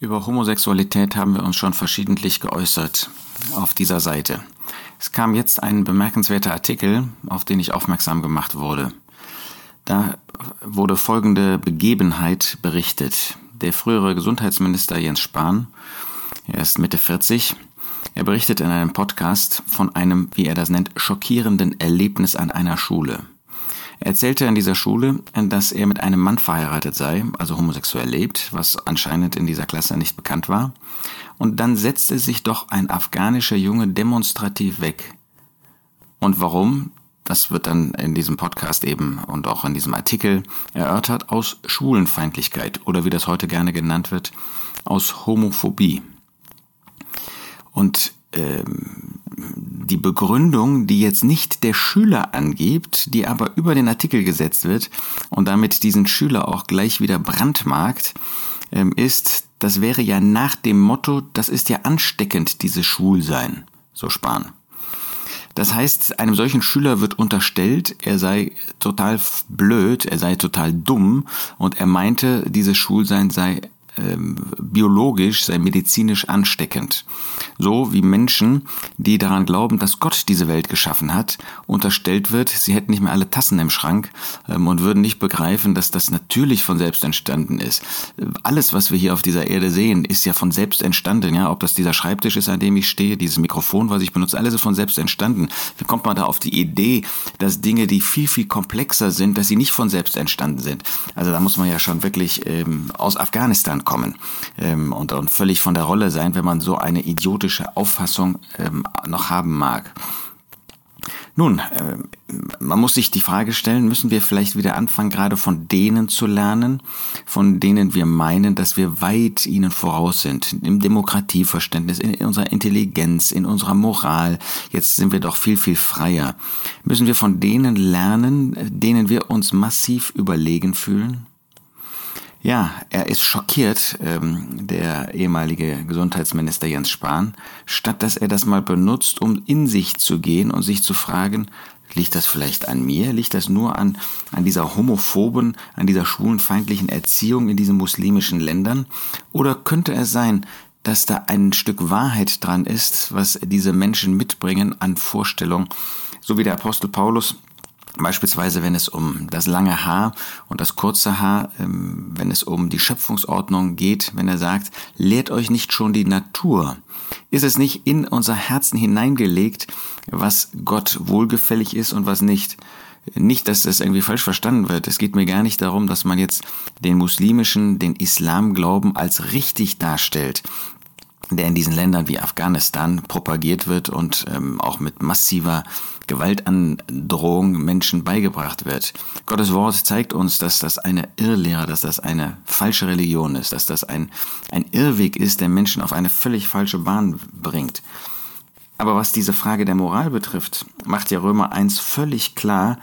Über Homosexualität haben wir uns schon verschiedentlich geäußert auf dieser Seite. Es kam jetzt ein bemerkenswerter Artikel, auf den ich aufmerksam gemacht wurde. Da wurde folgende Begebenheit berichtet. Der frühere Gesundheitsminister Jens Spahn, er ist Mitte 40, er berichtet in einem Podcast von einem, wie er das nennt, schockierenden Erlebnis an einer Schule. Er erzählte in dieser Schule, dass er mit einem Mann verheiratet sei, also homosexuell lebt, was anscheinend in dieser Klasse nicht bekannt war. Und dann setzte sich doch ein afghanischer Junge demonstrativ weg. Und warum? Das wird dann in diesem Podcast eben und auch in diesem Artikel erörtert aus Schwulenfeindlichkeit oder wie das heute gerne genannt wird, aus Homophobie. Und ähm, die Begründung, die jetzt nicht der Schüler angibt, die aber über den Artikel gesetzt wird und damit diesen Schüler auch gleich wieder brandmarkt, ähm, ist, das wäre ja nach dem Motto, das ist ja ansteckend, dieses Schwulsein, so Spahn. Das heißt, einem solchen Schüler wird unterstellt, er sei total blöd, er sei total dumm und er meinte, dieses Schwulsein sei ähm, biologisch, sei medizinisch ansteckend. So wie Menschen, die daran glauben, dass Gott diese Welt geschaffen hat, unterstellt wird, sie hätten nicht mehr alle Tassen im Schrank ähm, und würden nicht begreifen, dass das natürlich von selbst entstanden ist. Alles, was wir hier auf dieser Erde sehen, ist ja von selbst entstanden. Ja, ob das dieser Schreibtisch ist, an dem ich stehe, dieses Mikrofon, was ich benutze, alles ist von selbst entstanden. Wie kommt man da auf die Idee, dass Dinge, die viel, viel komplexer sind, dass sie nicht von selbst entstanden sind? Also da muss man ja schon wirklich ähm, aus Afghanistan kommen ähm, und, und völlig von der Rolle sein, wenn man so eine idiotische Auffassung ähm, noch haben mag. Nun, äh, man muss sich die Frage stellen, müssen wir vielleicht wieder anfangen, gerade von denen zu lernen, von denen wir meinen, dass wir weit ihnen voraus sind, im Demokratieverständnis, in unserer Intelligenz, in unserer Moral. Jetzt sind wir doch viel, viel freier. Müssen wir von denen lernen, denen wir uns massiv überlegen fühlen? Ja, er ist schockiert, ähm, der ehemalige Gesundheitsminister Jens Spahn, statt dass er das mal benutzt, um in sich zu gehen und sich zu fragen, liegt das vielleicht an mir? Liegt das nur an, an dieser homophoben, an dieser schwulenfeindlichen Erziehung in diesen muslimischen Ländern? Oder könnte es sein, dass da ein Stück Wahrheit dran ist, was diese Menschen mitbringen an Vorstellung, so wie der Apostel Paulus Beispielsweise, wenn es um das lange Haar und das kurze Haar, ähm, wenn es um die Schöpfungsordnung geht, wenn er sagt, lehrt euch nicht schon die Natur. Ist es nicht in unser Herzen hineingelegt, was Gott wohlgefällig ist und was nicht? Nicht, dass das irgendwie falsch verstanden wird. Es geht mir gar nicht darum, dass man jetzt den muslimischen, den Islamglauben als richtig darstellt der in diesen Ländern wie Afghanistan propagiert wird und ähm, auch mit massiver Gewaltandrohung Menschen beigebracht wird. Gottes Wort zeigt uns, dass das eine Irrlehre, dass das eine falsche Religion ist, dass das ein, ein Irrweg ist, der Menschen auf eine völlig falsche Bahn bringt. Aber was diese Frage der Moral betrifft, macht ja Römer 1 völlig klar,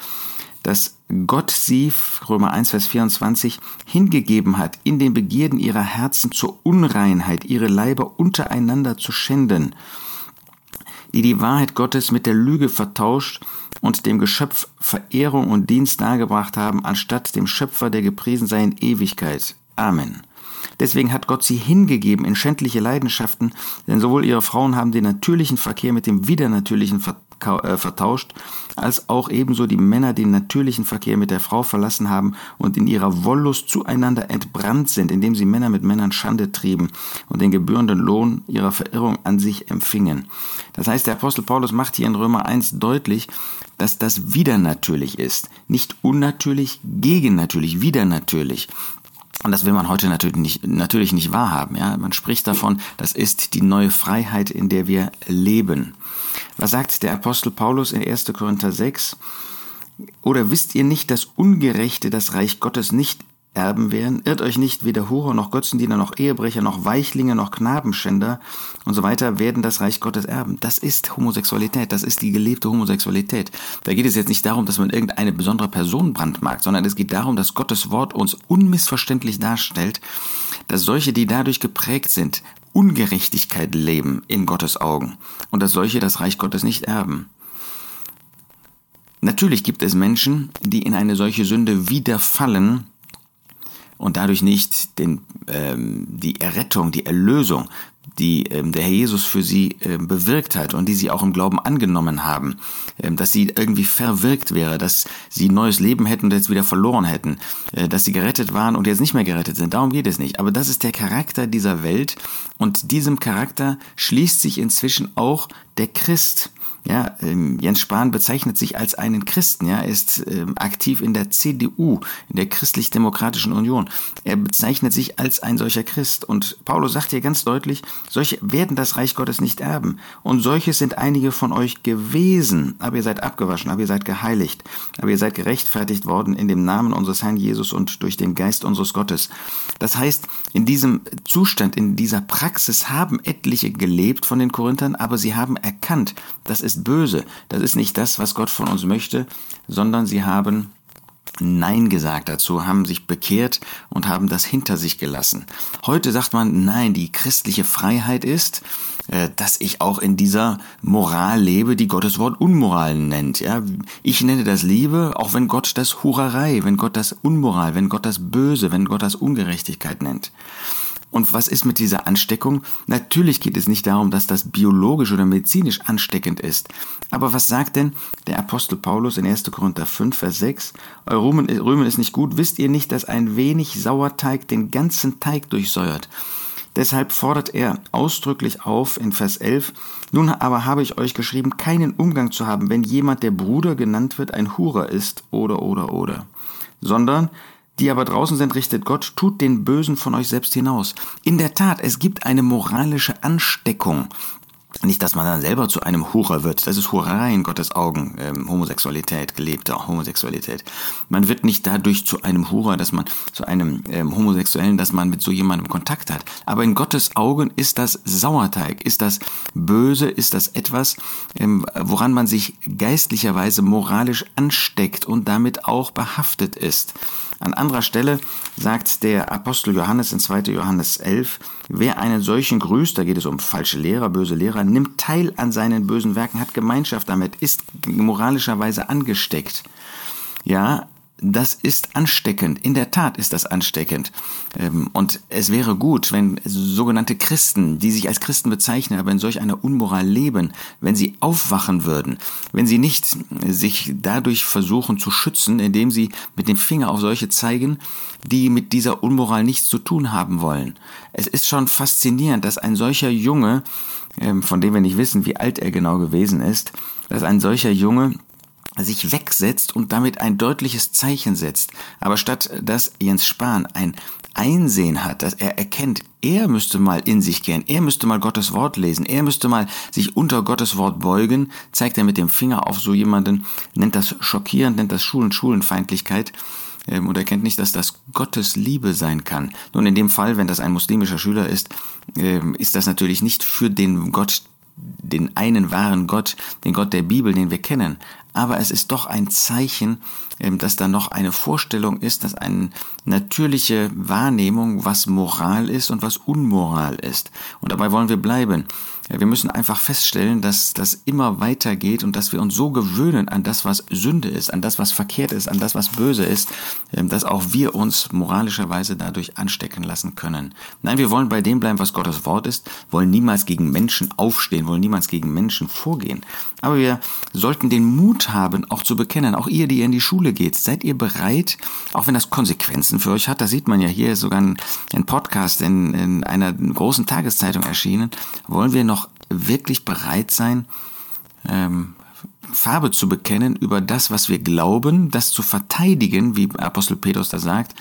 dass Gott sie, Römer 1, Vers 24, hingegeben hat, in den Begierden ihrer Herzen zur Unreinheit, ihre Leiber untereinander zu schänden, die die Wahrheit Gottes mit der Lüge vertauscht und dem Geschöpf Verehrung und Dienst dargebracht haben, anstatt dem Schöpfer, der gepriesen sei in Ewigkeit. Amen. Deswegen hat Gott sie hingegeben in schändliche Leidenschaften, denn sowohl ihre Frauen haben den natürlichen Verkehr mit dem widernatürlichen äh, vertauscht, als auch ebenso die Männer den natürlichen Verkehr mit der Frau verlassen haben und in ihrer Wollust zueinander entbrannt sind, indem sie Männer mit Männern Schande trieben und den gebührenden Lohn ihrer Verirrung an sich empfingen. Das heißt, der Apostel Paulus macht hier in Römer 1 deutlich, dass das wieder natürlich ist. Nicht unnatürlich, gegennatürlich, wieder natürlich. Und das will man heute natürlich nicht, natürlich nicht wahrhaben. Ja? Man spricht davon, das ist die neue Freiheit, in der wir leben. Was sagt der Apostel Paulus in 1. Korinther 6? Oder wisst ihr nicht, dass Ungerechte das Reich Gottes nicht erben werden? Irrt euch nicht, weder Hurer noch Götzendiener noch Ehebrecher noch Weichlinge noch Knabenschänder und so weiter werden das Reich Gottes erben. Das ist Homosexualität, das ist die gelebte Homosexualität. Da geht es jetzt nicht darum, dass man irgendeine besondere Person brandmarkt, sondern es geht darum, dass Gottes Wort uns unmissverständlich darstellt, dass solche, die dadurch geprägt sind, Ungerechtigkeit leben in Gottes Augen und dass solche das Reich Gottes nicht erben. Natürlich gibt es Menschen, die in eine solche Sünde wiederfallen, und dadurch nicht den, ähm, die Errettung, die Erlösung, die ähm, der Herr Jesus für sie ähm, bewirkt hat und die sie auch im Glauben angenommen haben, ähm, dass sie irgendwie verwirkt wäre, dass sie neues Leben hätten und jetzt wieder verloren hätten, äh, dass sie gerettet waren und jetzt nicht mehr gerettet sind. Darum geht es nicht. Aber das ist der Charakter dieser Welt und diesem Charakter schließt sich inzwischen auch der Christ. Ja, ähm, Jens Spahn bezeichnet sich als einen Christen. Ja, er ist ähm, aktiv in der CDU, in der Christlich-Demokratischen Union. Er bezeichnet sich als ein solcher Christ. Und Paulus sagt hier ganz deutlich, solche werden das Reich Gottes nicht erben. Und solche sind einige von euch gewesen. Aber ihr seid abgewaschen, aber ihr seid geheiligt, aber ihr seid gerechtfertigt worden in dem Namen unseres Herrn Jesus und durch den Geist unseres Gottes. Das heißt, in diesem Zustand, in dieser Praxis haben etliche gelebt von den Korinthern, aber sie haben erkannt, dass es ist böse. Das ist nicht das, was Gott von uns möchte, sondern sie haben Nein gesagt dazu, haben sich bekehrt und haben das hinter sich gelassen. Heute sagt man, nein, die christliche Freiheit ist, äh, dass ich auch in dieser Moral lebe, die Gottes Wort Unmoral nennt. Ja, ich nenne das Liebe, auch wenn Gott das Hurerei, wenn Gott das Unmoral, wenn Gott das Böse, wenn Gott das Ungerechtigkeit nennt. Und was ist mit dieser Ansteckung? Natürlich geht es nicht darum, dass das biologisch oder medizinisch ansteckend ist. Aber was sagt denn der Apostel Paulus in 1. Korinther 5, Vers 6? Euer Rühmen ist nicht gut. Wisst ihr nicht, dass ein wenig Sauerteig den ganzen Teig durchsäuert? Deshalb fordert er ausdrücklich auf in Vers 11, nun aber habe ich euch geschrieben, keinen Umgang zu haben, wenn jemand, der Bruder genannt wird, ein Hurer ist oder oder oder, sondern die aber draußen sind, richtet Gott, tut den Bösen von euch selbst hinaus. In der Tat, es gibt eine moralische Ansteckung. Nicht, dass man dann selber zu einem Hurer wird. Das ist Hurerei in Gottes Augen. Ähm, Homosexualität, gelebte Homosexualität. Man wird nicht dadurch zu einem Hurer, dass man zu einem ähm, Homosexuellen, dass man mit so jemandem Kontakt hat. Aber in Gottes Augen ist das Sauerteig, ist das Böse, ist das etwas, ähm, woran man sich geistlicherweise moralisch ansteckt und damit auch behaftet ist. An anderer Stelle sagt der Apostel Johannes in 2. Johannes 11, wer einen solchen grüßt, da geht es um falsche Lehrer, böse Lehrer, nimmt teil an seinen bösen Werken, hat Gemeinschaft damit, ist moralischerweise angesteckt. Ja, das ist ansteckend. In der Tat ist das ansteckend. Ähm, und es wäre gut, wenn sogenannte Christen, die sich als Christen bezeichnen, aber in solch einer Unmoral leben, wenn sie aufwachen würden, wenn sie nicht sich dadurch versuchen zu schützen, indem sie mit dem Finger auf solche zeigen, die mit dieser Unmoral nichts zu tun haben wollen. Es ist schon faszinierend, dass ein solcher Junge, von dem wir nicht wissen, wie alt er genau gewesen ist, dass ein solcher Junge sich wegsetzt und damit ein deutliches Zeichen setzt. Aber statt dass Jens Spahn ein Einsehen hat, dass er erkennt, er müsste mal in sich gehen, er müsste mal Gottes Wort lesen, er müsste mal sich unter Gottes Wort beugen, zeigt er mit dem Finger auf so jemanden, nennt das schockierend, nennt das Schulen, Schulenfeindlichkeit ähm, und erkennt nicht, dass das Gottes Liebe sein kann. Nun, in dem Fall, wenn das ein muslimischer Schüler ist, ähm, ist das natürlich nicht für den Gott, den einen wahren Gott, den Gott der Bibel, den wir kennen, aber es ist doch ein Zeichen, ähm, dass da noch eine Vorstellung ist, dass eine natürliche Wahrnehmung, was Moral ist und was Unmoral ist. Und dabei wollen wir bleiben. Wir müssen einfach feststellen, dass das immer weitergeht und dass wir uns so gewöhnen an das, was Sünde ist, an das, was verkehrt ist, an das, was böse ist, ähm, dass auch wir uns moralischerweise dadurch anstecken lassen können. Nein, wir wollen bei dem bleiben, was Gottes Wort ist, wollen niemals gegen Menschen aufstehen, wollen niemals gegen Menschen vorgehen. Aber wir sollten den Mut haben, auch zu bekennen, auch ihr, die ihr in die Schule geht, seid ihr bereit, auch wenn das Konsequenzen für euch hat, da sieht man ja hier sogar ein, ein Podcast in, in einer großen Tageszeitung erschienen, wollen wir noch wirklich bereit sein, ähm, Farbe zu bekennen über das, was wir glauben, das zu verteidigen, wie Apostel Petrus da sagt,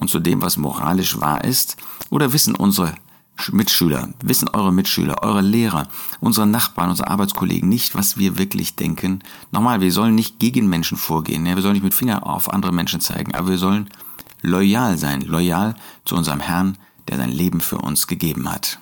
und zu dem, was moralisch wahr ist? Oder wissen unsere Mitschüler, wissen eure Mitschüler, eure Lehrer, unsere Nachbarn, unsere Arbeitskollegen nicht, was wir wirklich denken? Nochmal, wir sollen nicht gegen Menschen vorgehen, ja, wir sollen nicht mit Finger auf andere Menschen zeigen, aber wir sollen loyal sein, loyal zu unserem Herrn, der sein Leben für uns gegeben hat.